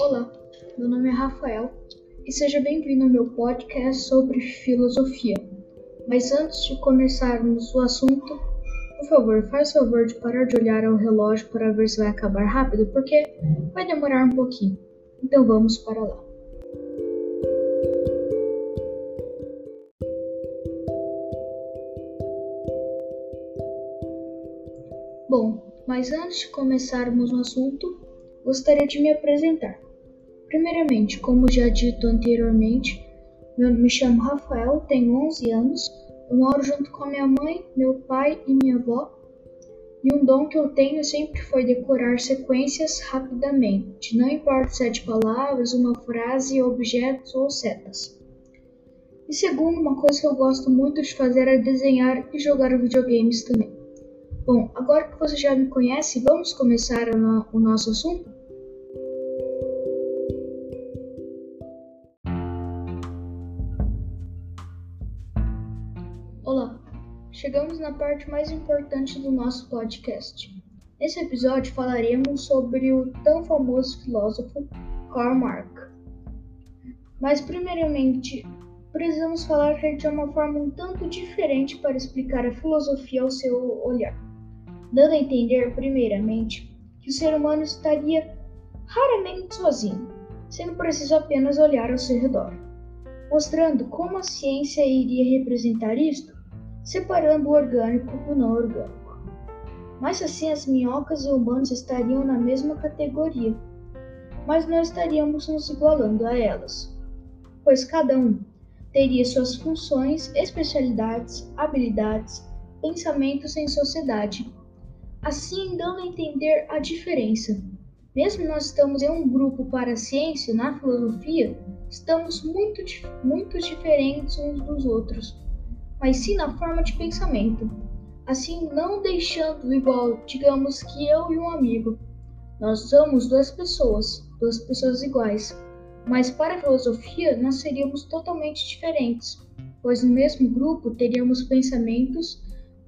Olá, meu nome é Rafael e seja bem-vindo ao meu podcast sobre filosofia. Mas antes de começarmos o assunto, por favor, faz favor de parar de olhar ao relógio para ver se vai acabar rápido, porque vai demorar um pouquinho. Então vamos para lá. Bom, mas antes de começarmos o assunto, gostaria de me apresentar. Primeiramente, como já dito anteriormente, me chamo Rafael, tenho 11 anos, eu moro junto com minha mãe, meu pai e minha avó. E um dom que eu tenho sempre foi decorar sequências rapidamente, não importa se é de palavras, uma frase, objetos ou setas. E segundo, uma coisa que eu gosto muito de fazer é desenhar e jogar videogames também. Bom, agora que você já me conhece, vamos começar o nosso assunto? Chegamos na parte mais importante do nosso podcast. Nesse episódio falaremos sobre o tão famoso filósofo Karl Marx. Mas, primeiramente, precisamos falar de uma forma um tanto diferente para explicar a filosofia ao seu olhar, dando a entender, primeiramente, que o ser humano estaria raramente sozinho, sendo preciso apenas olhar ao seu redor, mostrando como a ciência iria representar isto separando o orgânico do não orgânico. Mas assim as minhocas e humanos estariam na mesma categoria, mas não estaríamos nos igualando a elas, pois cada um teria suas funções, especialidades, habilidades, pensamentos em sociedade, assim dando a entender a diferença. Mesmo nós estamos em um grupo para a ciência, na filosofia, estamos muito, muito diferentes uns dos outros mas sim na forma de pensamento. Assim, não deixando igual, digamos que eu e um amigo. Nós somos duas pessoas, duas pessoas iguais. Mas para a filosofia, nós seríamos totalmente diferentes, pois no mesmo grupo teríamos pensamentos,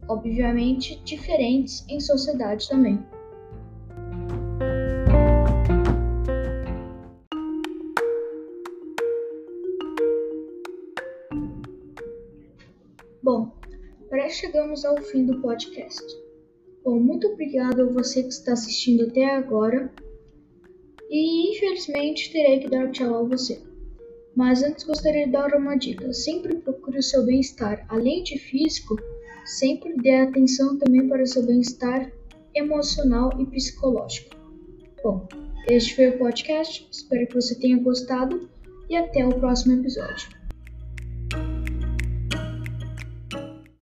obviamente, diferentes em sociedade também. Bom, parece chegamos ao fim do podcast. Bom, muito obrigado a você que está assistindo até agora. E infelizmente terei que dar tchau a você. Mas antes gostaria de dar uma dica: sempre procure o seu bem-estar, além de físico, sempre dê atenção também para o seu bem-estar emocional e psicológico. Bom, este foi o podcast, espero que você tenha gostado e até o próximo episódio.